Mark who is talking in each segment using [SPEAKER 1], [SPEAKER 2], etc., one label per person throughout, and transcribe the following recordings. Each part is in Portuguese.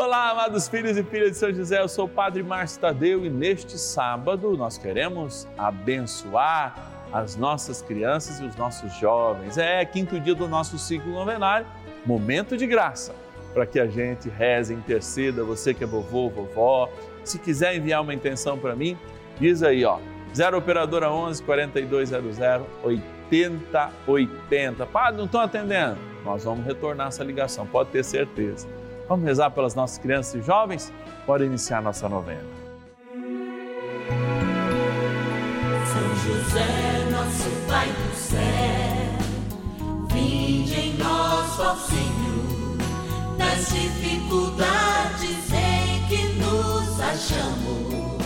[SPEAKER 1] Olá, amados filhos e filhas de São José, eu sou o Padre Márcio Tadeu e neste sábado nós queremos abençoar as nossas crianças e os nossos jovens. É quinto dia do nosso ciclo novenário, momento de graça, para que a gente reze, interceda, você que é vovô, vovó. Se quiser enviar uma intenção para mim, diz aí, ó, 0 operadora 11 4200 8080. Padre, não estão atendendo? Nós vamos retornar essa ligação, pode ter certeza. Vamos rezar pelas nossas crianças e jovens? Bora iniciar nossa novena.
[SPEAKER 2] São José, nosso Pai do céu, vinde em nós, ó Senhor, nas dificuldades em que nos achamos.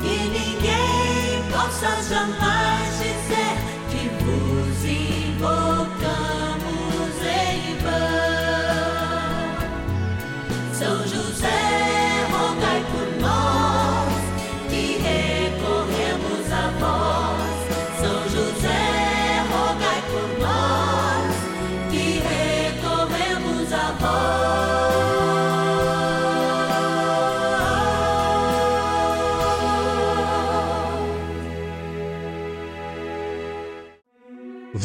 [SPEAKER 2] Que ninguém possa jamais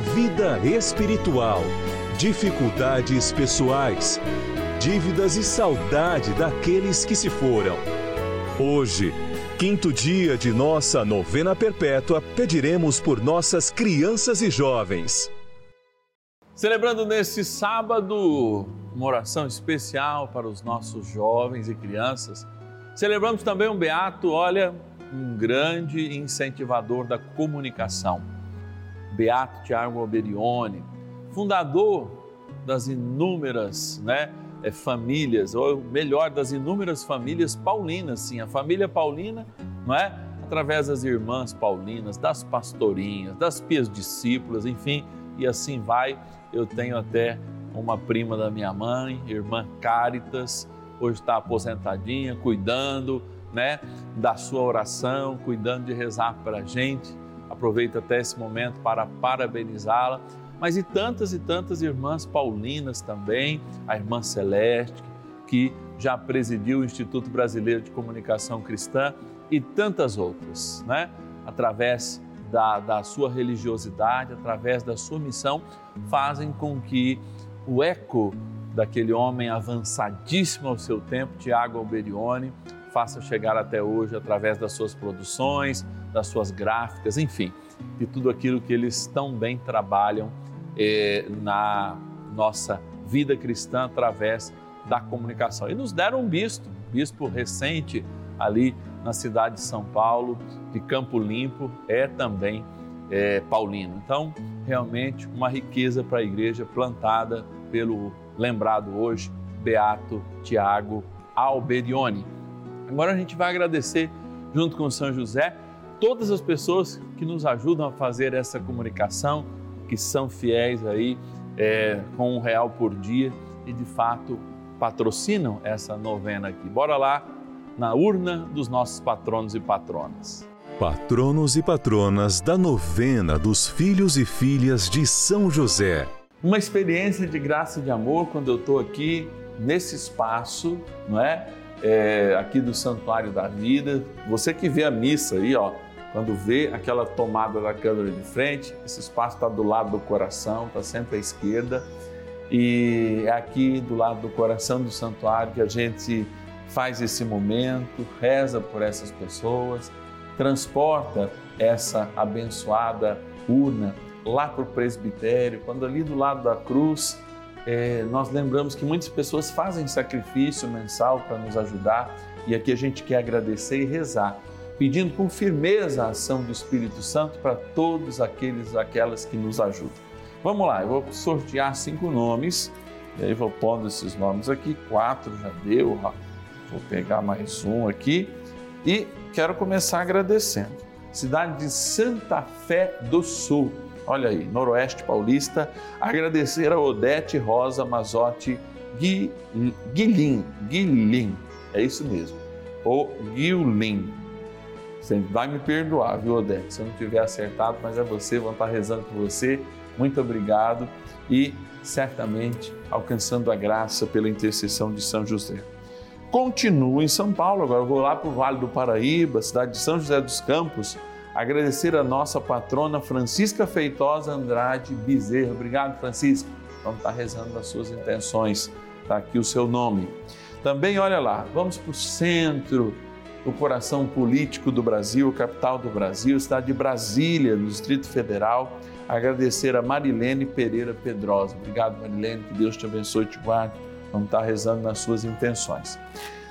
[SPEAKER 3] vida espiritual, dificuldades pessoais, dívidas e saudade daqueles que se foram. Hoje, quinto dia de nossa novena perpétua, pediremos por nossas crianças e jovens.
[SPEAKER 1] Celebrando neste sábado uma oração especial para os nossos jovens e crianças. Celebramos também um beato, olha, um grande incentivador da comunicação. Beato Tiago Alberione, fundador das inúmeras, né, eh, famílias, ou melhor, das inúmeras famílias paulinas, sim, a família paulina, não é? Através das irmãs paulinas, das pastorinhas, das pias discípulas, enfim, e assim vai. Eu tenho até uma prima da minha mãe, irmã Cáritas, hoje está aposentadinha, cuidando, né, da sua oração, cuidando de rezar para a gente. Aproveito até esse momento para parabenizá-la mas e tantas e tantas irmãs paulinas também, a irmã Celeste, que já presidiu o Instituto Brasileiro de Comunicação Cristã e tantas outras, né? Através da, da sua religiosidade, através da sua missão, fazem com que o eco daquele homem avançadíssimo ao seu tempo, Tiago Alberione, faça chegar até hoje através das suas produções, das suas gráficas, enfim, de tudo aquilo que eles tão bem trabalham eh, na nossa vida cristã através da comunicação. E nos deram um bispo, um bispo recente ali na cidade de São Paulo, de Campo Limpo, é também é, paulino. Então, realmente uma riqueza para a igreja plantada pelo lembrado hoje, Beato Tiago Alberione. Agora a gente vai agradecer, junto com São José, todas as pessoas que nos ajudam a fazer essa comunicação, que são fiéis aí é, com um real por dia e de fato patrocinam essa novena aqui. Bora lá na urna dos nossos patronos e patronas.
[SPEAKER 3] Patronos e patronas da novena dos filhos e filhas de São José.
[SPEAKER 1] Uma experiência de graça e de amor quando eu estou aqui nesse espaço, não é? É? Aqui do Santuário da Vida. Você que vê a missa aí, ó, quando vê aquela tomada da câmera de frente, esse espaço está do lado do coração, está sempre à esquerda. E é aqui do lado do coração do santuário que a gente faz esse momento, reza por essas pessoas, transporta essa abençoada urna lá para o presbitério, quando ali do lado da cruz é, nós lembramos que muitas pessoas fazem sacrifício mensal para nos ajudar e aqui a gente quer agradecer e rezar, pedindo com firmeza a ação do Espírito Santo para todos aqueles aquelas que nos ajudam. Vamos lá, eu vou sortear cinco nomes E aí vou pondo esses nomes aqui, quatro já deu, vou pegar mais um aqui e quero começar agradecendo. Cidade de Santa Fé do Sul, olha aí, Noroeste Paulista, agradecer a Odete Rosa Mazotti Guilin, Guilin, é isso mesmo, ou Guilin. Você vai me perdoar, viu, Odete, se eu não tiver acertado, mas é você, vão estar rezando por você. Muito obrigado e certamente alcançando a graça pela intercessão de São José. Continuo em São Paulo, agora vou lá para o Vale do Paraíba, cidade de São José dos Campos, agradecer a nossa patrona Francisca Feitosa Andrade Bezerra. Obrigado, Francisca. Vamos estar rezando as suas intenções. Está aqui o seu nome. Também, olha lá, vamos para o centro, o coração político do Brasil, capital do Brasil, cidade de Brasília, no Distrito Federal agradecer a Marilene Pereira Pedrosa. Obrigado, Marilene, que Deus te abençoe e te guarde. Vamos estar rezando nas suas intenções.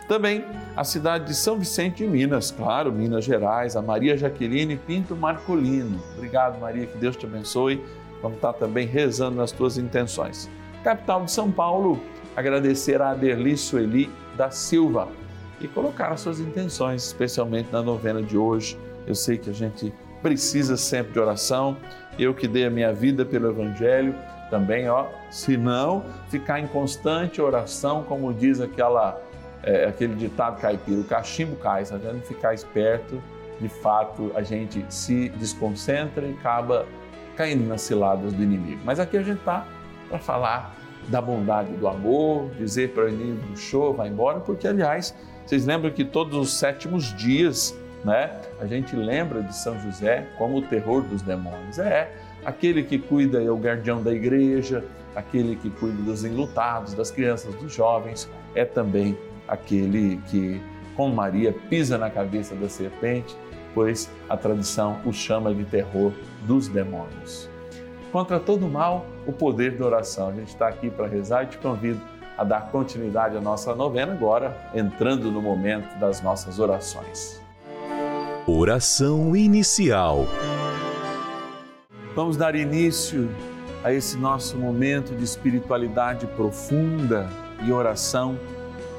[SPEAKER 1] Também a cidade de São Vicente de Minas, claro, Minas Gerais, a Maria Jaqueline Pinto Marcolino. Obrigado, Maria, que Deus te abençoe. Vamos estar também rezando nas tuas intenções. Capital de São Paulo, agradecer a Aderli Sueli da Silva e colocar as suas intenções, especialmente na novena de hoje. Eu sei que a gente precisa sempre de oração eu que dei a minha vida pelo Evangelho, também, ó, se não ficar em constante oração, como diz aquela, é, aquele ditado caipira, o cachimbo cai, se a gente ficar esperto, de fato a gente se desconcentra e acaba caindo nas ciladas do inimigo. Mas aqui a gente está para falar da bondade do amor, dizer para o inimigo, show, vai embora, porque aliás, vocês lembram que todos os sétimos dias né? A gente lembra de São José como o terror dos demônios. É aquele que cuida, é o guardião da igreja, aquele que cuida dos enlutados, das crianças, dos jovens, é também aquele que, com Maria, pisa na cabeça da serpente, pois a tradição o chama de terror dos demônios. Contra todo mal, o poder da oração. A gente está aqui para rezar e te convido a dar continuidade à nossa novena agora, entrando no momento das nossas orações.
[SPEAKER 3] Oração inicial.
[SPEAKER 1] Vamos dar início a esse nosso momento de espiritualidade profunda e oração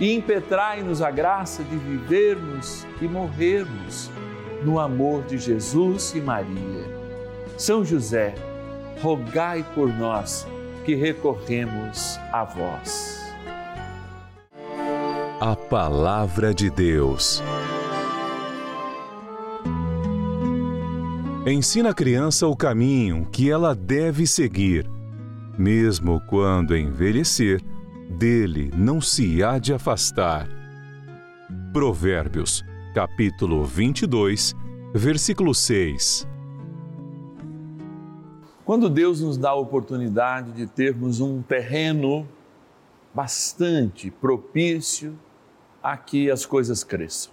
[SPEAKER 1] e impetrai-nos a graça de vivermos e morrermos no amor de Jesus e Maria. São José, rogai por nós que recorremos a vós.
[SPEAKER 3] A Palavra de Deus. Ensina a criança o caminho que ela deve seguir. Mesmo quando envelhecer, dele não se há de afastar. Provérbios, capítulo 22, versículo 6.
[SPEAKER 1] Quando Deus nos dá a oportunidade de termos um terreno bastante propício a que as coisas cresçam.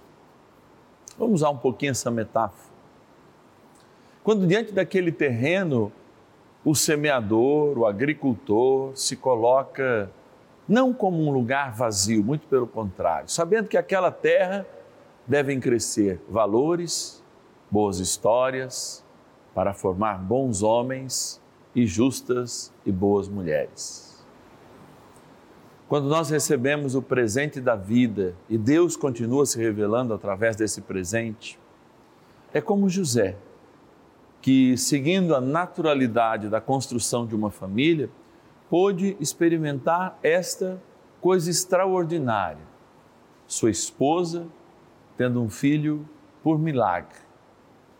[SPEAKER 1] Vamos usar um pouquinho essa metáfora. Quando diante daquele terreno, o semeador, o agricultor se coloca não como um lugar vazio, muito pelo contrário, sabendo que aquela terra devem crescer valores, boas histórias, para formar bons homens e justas e boas mulheres. Quando nós recebemos o presente da vida e Deus continua se revelando através desse presente, é como José, que, seguindo a naturalidade da construção de uma família, pôde experimentar esta coisa extraordinária. Sua esposa tendo um filho por milagre.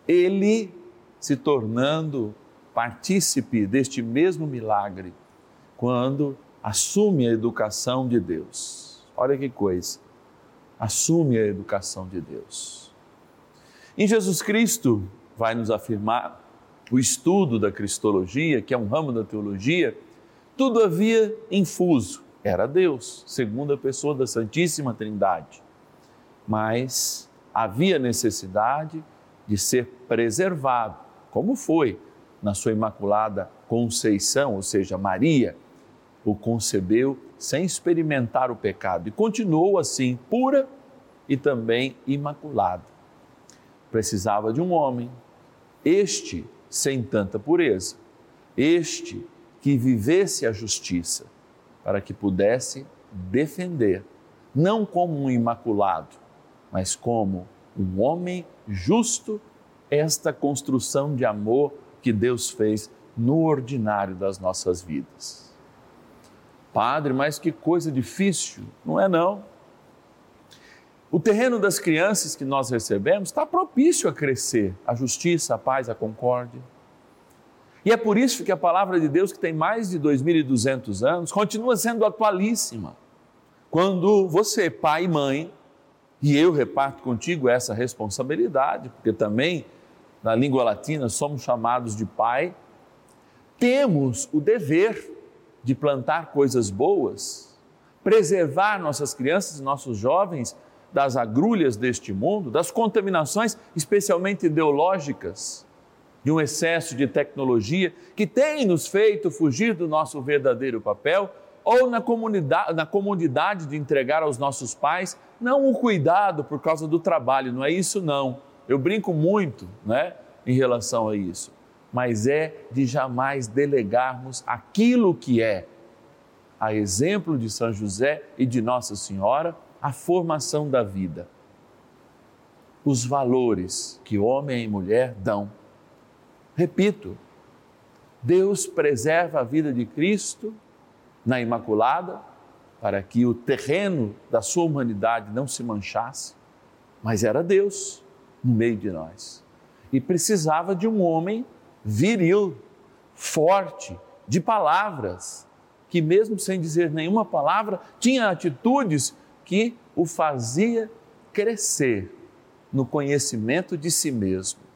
[SPEAKER 1] Ele se tornando partícipe deste mesmo milagre quando assume a educação de Deus. Olha que coisa! Assume a educação de Deus. Em Jesus Cristo, vai nos afirmar o estudo da Cristologia, que é um ramo da teologia, tudo havia infuso. Era Deus, segunda pessoa da Santíssima Trindade. Mas havia necessidade de ser preservado, como foi na sua imaculada conceição, ou seja, Maria o concebeu sem experimentar o pecado e continuou assim, pura e também imaculada. Precisava de um homem, este sem tanta pureza, este que vivesse a justiça, para que pudesse defender, não como um imaculado, mas como um homem justo, esta construção de amor que Deus fez no ordinário das nossas vidas. Padre, mas que coisa difícil, não é não? O terreno das crianças que nós recebemos está propício a crescer, a justiça, a paz, a concórdia. E é por isso que a palavra de Deus, que tem mais de 2.200 anos, continua sendo atualíssima. Quando você, pai e mãe, e eu reparto contigo essa responsabilidade, porque também na língua latina somos chamados de pai, temos o dever de plantar coisas boas, preservar nossas crianças e nossos jovens das agrulhas deste mundo, das contaminações, especialmente ideológicas, de um excesso de tecnologia que tem nos feito fugir do nosso verdadeiro papel, ou na, comunidade, na comodidade de entregar aos nossos pais, não o cuidado por causa do trabalho, não é isso não. Eu brinco muito né, em relação a isso, mas é de jamais delegarmos aquilo que é, a exemplo de São José e de Nossa Senhora, a formação da vida. Os valores que homem e mulher dão Repito, Deus preserva a vida de Cristo na Imaculada para que o terreno da sua humanidade não se manchasse, mas era Deus no meio de nós. E precisava de um homem viril, forte, de palavras, que mesmo sem dizer nenhuma palavra, tinha atitudes que o fazia crescer no conhecimento de si mesmo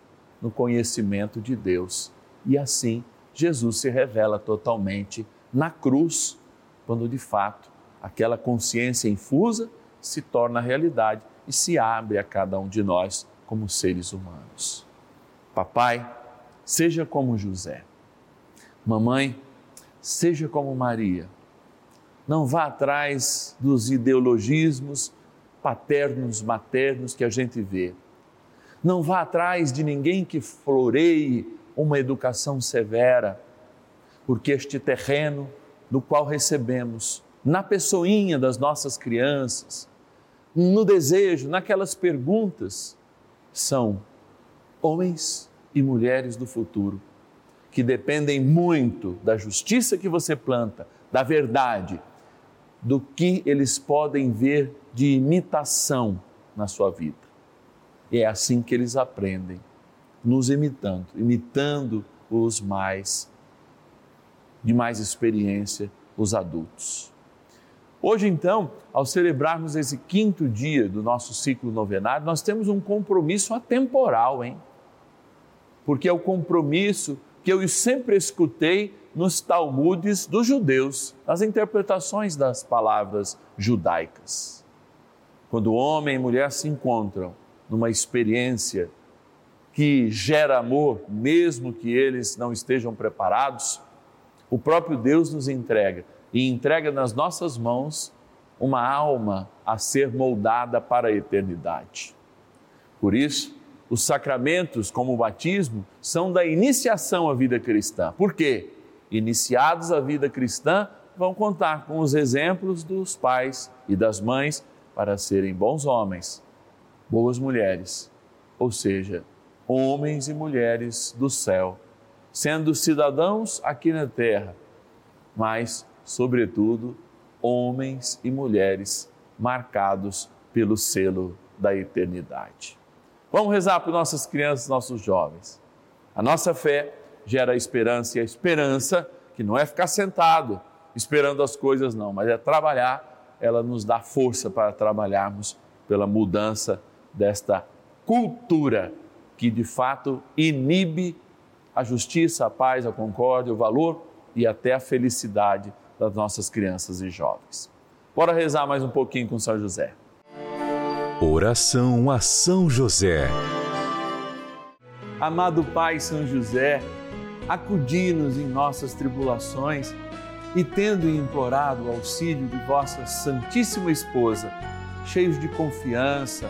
[SPEAKER 1] no conhecimento de Deus. E assim, Jesus se revela totalmente na cruz, quando de fato aquela consciência infusa se torna realidade e se abre a cada um de nós como seres humanos. Papai, seja como José. Mamãe, seja como Maria. Não vá atrás dos ideologismos paternos, maternos que a gente vê não vá atrás de ninguém que floreie uma educação severa, porque este terreno no qual recebemos, na pessoinha das nossas crianças, no desejo, naquelas perguntas, são homens e mulheres do futuro que dependem muito da justiça que você planta, da verdade, do que eles podem ver de imitação na sua vida. E é assim que eles aprendem, nos imitando, imitando os mais de mais experiência, os adultos. Hoje, então, ao celebrarmos esse quinto dia do nosso ciclo novenário, nós temos um compromisso atemporal, hein? Porque é o compromisso que eu sempre escutei nos Talmudes dos judeus, nas interpretações das palavras judaicas. Quando homem e mulher se encontram numa experiência que gera amor, mesmo que eles não estejam preparados, o próprio Deus nos entrega e entrega nas nossas mãos uma alma a ser moldada para a eternidade. Por isso, os sacramentos, como o batismo, são da iniciação à vida cristã. Por quê? Iniciados à vida cristã, vão contar com os exemplos dos pais e das mães para serem bons homens, boas mulheres, ou seja, homens e mulheres do céu, sendo cidadãos aqui na terra, mas, sobretudo, homens e mulheres marcados pelo selo da eternidade. Vamos rezar para nossas crianças, nossos jovens. A nossa fé gera esperança e a esperança, que não é ficar sentado esperando as coisas, não, mas é trabalhar, ela nos dá força para trabalharmos pela mudança desta cultura que de fato inibe a justiça, a paz, a concórdia, o valor e até a felicidade das nossas crianças e jovens. Bora rezar mais um pouquinho com São José.
[SPEAKER 3] Oração a São José.
[SPEAKER 1] Amado Pai São José, acudi-nos em nossas tribulações e, tendo implorado o auxílio de vossa Santíssima Esposa, cheios de confiança,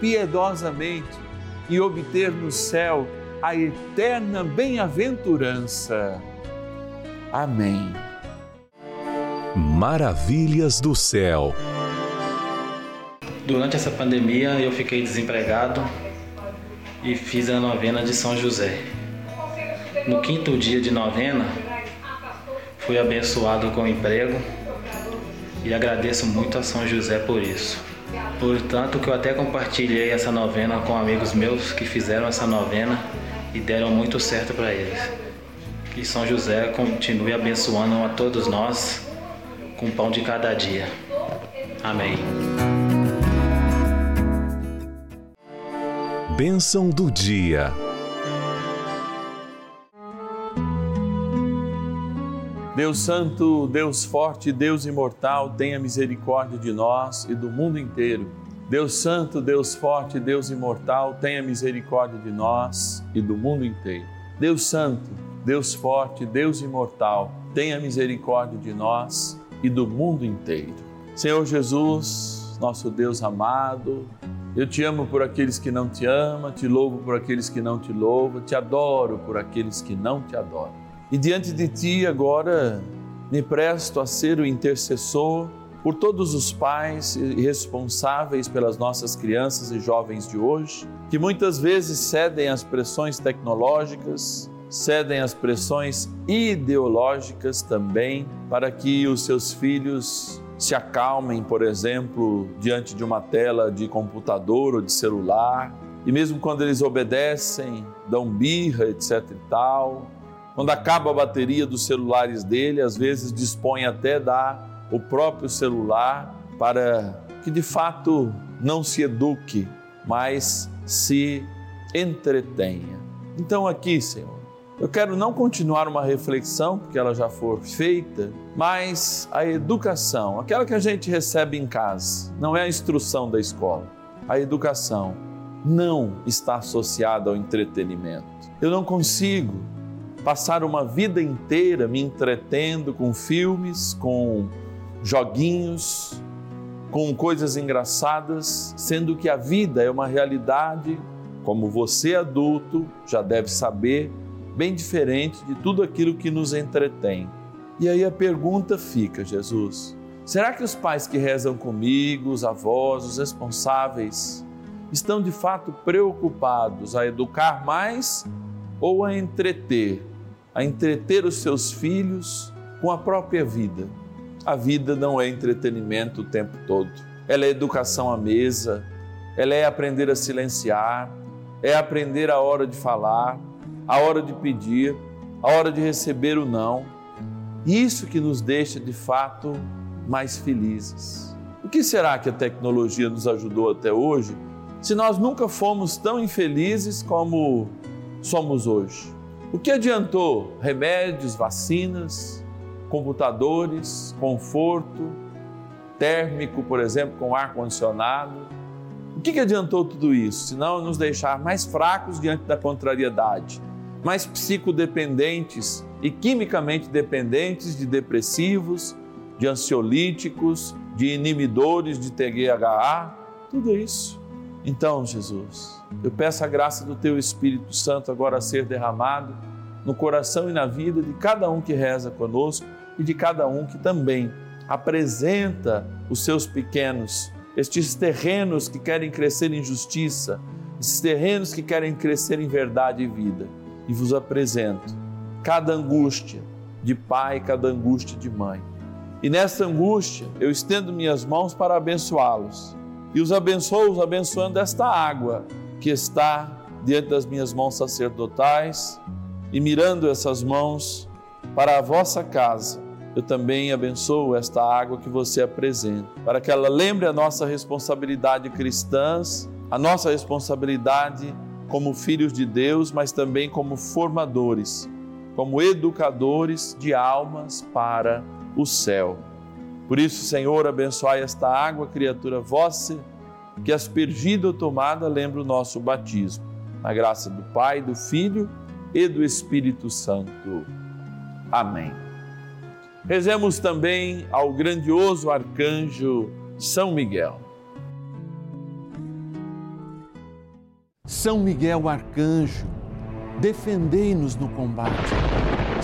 [SPEAKER 1] piedosamente e obter no céu a eterna bem-aventurança. Amém.
[SPEAKER 3] Maravilhas do céu.
[SPEAKER 4] Durante essa pandemia eu fiquei desempregado e fiz a novena de São José. No quinto dia de novena, fui abençoado com emprego e agradeço muito a São José por isso. Portanto, que eu até compartilhei essa novena com amigos meus que fizeram essa novena e deram muito certo para eles. Que São José continue abençoando a todos nós com o pão de cada dia. Amém.
[SPEAKER 3] Bênção do dia.
[SPEAKER 1] Deus Santo, Deus Forte, Deus Imortal, tenha misericórdia de nós e do mundo inteiro. Deus Santo, Deus Forte, Deus Imortal, tenha misericórdia de nós e do mundo inteiro. Deus Santo, Deus Forte, Deus Imortal, tenha misericórdia de nós e do mundo inteiro. Senhor Jesus, nosso Deus amado, eu te amo por aqueles que não te amam, te louvo por aqueles que não te louvam, te adoro por aqueles que não te adoram. E diante de ti agora me presto a ser o intercessor por todos os pais responsáveis pelas nossas crianças e jovens de hoje, que muitas vezes cedem às pressões tecnológicas, cedem às pressões ideológicas também, para que os seus filhos se acalmem, por exemplo, diante de uma tela de computador ou de celular, e mesmo quando eles obedecem, dão birra, etc e tal, quando acaba a bateria dos celulares dele, às vezes dispõe até dar o próprio celular para que de fato não se eduque, mas se entretenha. Então aqui, Senhor, eu quero não continuar uma reflexão, porque ela já foi feita, mas a educação, aquela que a gente recebe em casa, não é a instrução da escola. A educação não está associada ao entretenimento. Eu não consigo passar uma vida inteira me entretendo com filmes, com joguinhos, com coisas engraçadas, sendo que a vida é uma realidade, como você adulto já deve saber, bem diferente de tudo aquilo que nos entretém. E aí a pergunta fica, Jesus: será que os pais que rezam comigo, os avós, os responsáveis, estão de fato preocupados a educar mais ou a entreter, a entreter os seus filhos com a própria vida? A vida não é entretenimento o tempo todo. Ela é educação à mesa, ela é aprender a silenciar, é aprender a hora de falar, a hora de pedir, a hora de receber o não. Isso que nos deixa de fato mais felizes. O que será que a tecnologia nos ajudou até hoje, se nós nunca fomos tão infelizes como somos hoje? O que adiantou remédios, vacinas, computadores, conforto térmico, por exemplo, com ar condicionado? O que adiantou tudo isso, se não nos deixar mais fracos diante da contrariedade? mais psicodependentes e quimicamente dependentes de depressivos, de ansiolíticos, de inibidores de TGHA, tudo isso. Então, Jesus, eu peço a graça do Teu Espírito Santo agora a ser derramado no coração e na vida de cada um que reza conosco e de cada um que também apresenta os seus pequenos, estes terrenos que querem crescer em justiça, esses terrenos que querem crescer em verdade e vida e vos apresento cada angústia de pai, cada angústia de mãe. E nessa angústia eu estendo minhas mãos para abençoá-los. E os abençoo, os abençoando esta água que está diante das minhas mãos sacerdotais e mirando essas mãos para a vossa casa. Eu também abençoo esta água que você apresenta, para que ela lembre a nossa responsabilidade cristãs, a nossa responsabilidade como filhos de Deus, mas também como formadores, como educadores de almas para o céu. Por isso, Senhor, abençoai esta água, criatura vossa, que aspergida ou tomada lembra o nosso batismo. Na graça do Pai, do Filho e do Espírito Santo. Amém. Rezemos também ao grandioso arcanjo São Miguel.
[SPEAKER 5] São Miguel Arcanjo, defendei-nos no combate.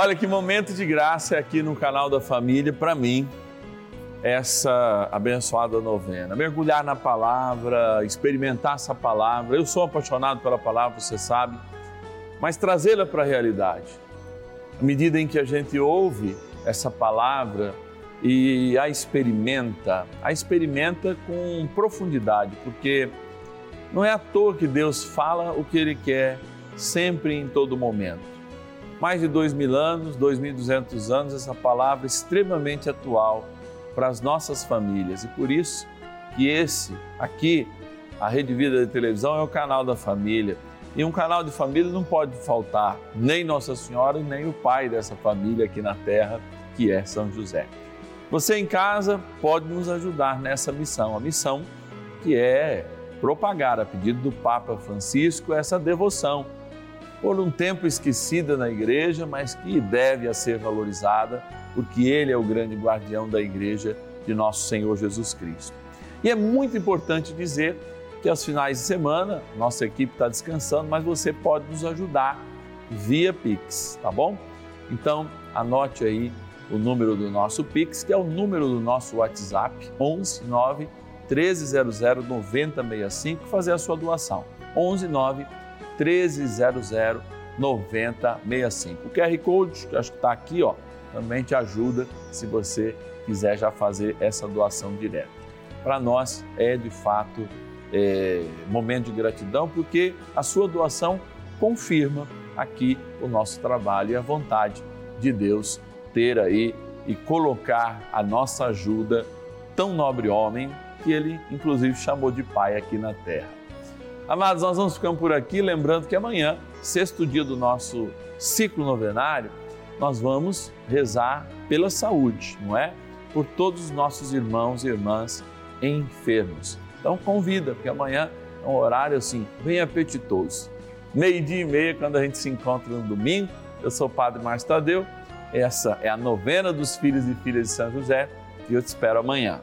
[SPEAKER 1] Olha que momento de graça aqui no canal da família para mim essa abençoada novena. Mergulhar na palavra, experimentar essa palavra. Eu sou apaixonado pela palavra, você sabe, mas trazê-la para a realidade. À medida em que a gente ouve essa palavra e a experimenta, a experimenta com profundidade, porque não é à toa que Deus fala o que Ele quer sempre em todo momento. Mais de dois mil anos, dois mil duzentos anos, essa palavra é extremamente atual para as nossas famílias. E por isso que esse aqui, a Rede Vida de Televisão é o canal da família. E um canal de família não pode faltar nem Nossa Senhora nem o pai dessa família aqui na Terra, que é São José. Você em casa pode nos ajudar nessa missão, a missão que é propagar, a pedido do Papa Francisco, essa devoção por um tempo esquecida na igreja, mas que deve a ser valorizada, porque ele é o grande guardião da igreja de nosso Senhor Jesus Cristo. E é muito importante dizer que aos finais de semana, nossa equipe está descansando, mas você pode nos ajudar via Pix, tá bom? Então, anote aí o número do nosso Pix, que é o número do nosso WhatsApp, 11 9 1300 9065, fazer a sua doação. 11 9 1300 9065. O QR Code, que acho que está aqui, ó, também te ajuda se você quiser já fazer essa doação direta. Para nós é de fato é, momento de gratidão, porque a sua doação confirma aqui o nosso trabalho e a vontade de Deus ter aí e colocar a nossa ajuda, tão nobre homem, que ele inclusive chamou de pai aqui na terra. Amados, nós vamos ficando por aqui, lembrando que amanhã, sexto dia do nosso ciclo novenário, nós vamos rezar pela saúde, não é? Por todos os nossos irmãos e irmãs enfermos. Então convida, porque amanhã é um horário assim, bem apetitoso. Meio-dia e meia, quando a gente se encontra no domingo. Eu sou o Padre Márcio Tadeu. Essa é a novena dos filhos e filhas de São José e eu te espero amanhã.